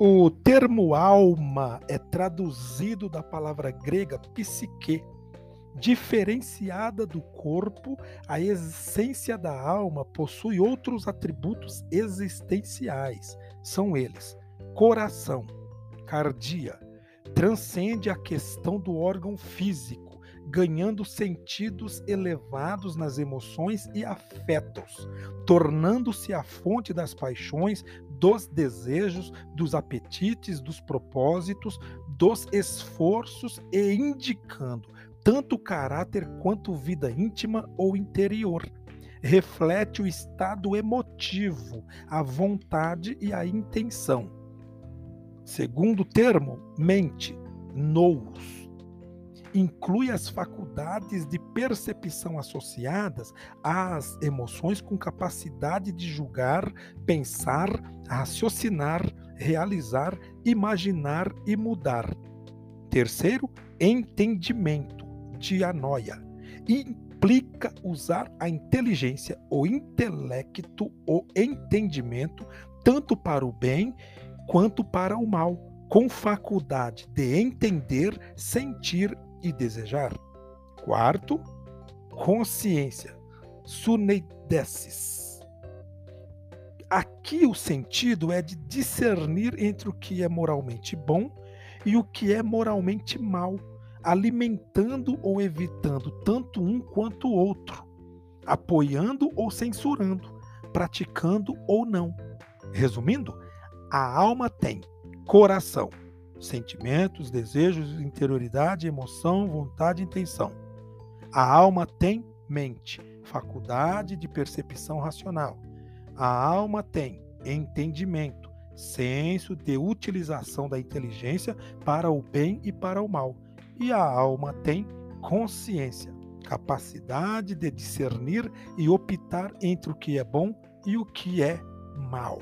O termo alma é traduzido da palavra grega psique. Diferenciada do corpo, a essência da alma possui outros atributos existenciais. São eles: coração, cardia, transcende a questão do órgão físico, ganhando sentidos elevados nas emoções e afetos, tornando-se a fonte das paixões, dos desejos, dos apetites, dos propósitos, dos esforços e indicando tanto caráter quanto vida íntima ou interior. Reflete o estado emotivo, a vontade e a intenção. Segundo termo, mente, nous inclui as faculdades de percepção associadas às emoções com capacidade de julgar, pensar, raciocinar, realizar, imaginar e mudar. Terceiro, entendimento, dianoia. Implica usar a inteligência, o intelecto, o entendimento, tanto para o bem quanto para o mal, com faculdade de entender, sentir e desejar. Quarto, consciência, suneidesis. Aqui o sentido é de discernir entre o que é moralmente bom e o que é moralmente mal, alimentando ou evitando tanto um quanto o outro, apoiando ou censurando, praticando ou não. Resumindo, a alma tem coração, sentimentos, desejos, interioridade, emoção, vontade intenção. A alma tem mente, faculdade de percepção racional. A alma tem entendimento, senso de utilização da inteligência para o bem e para o mal. E a alma tem consciência, capacidade de discernir e optar entre o que é bom e o que é mal.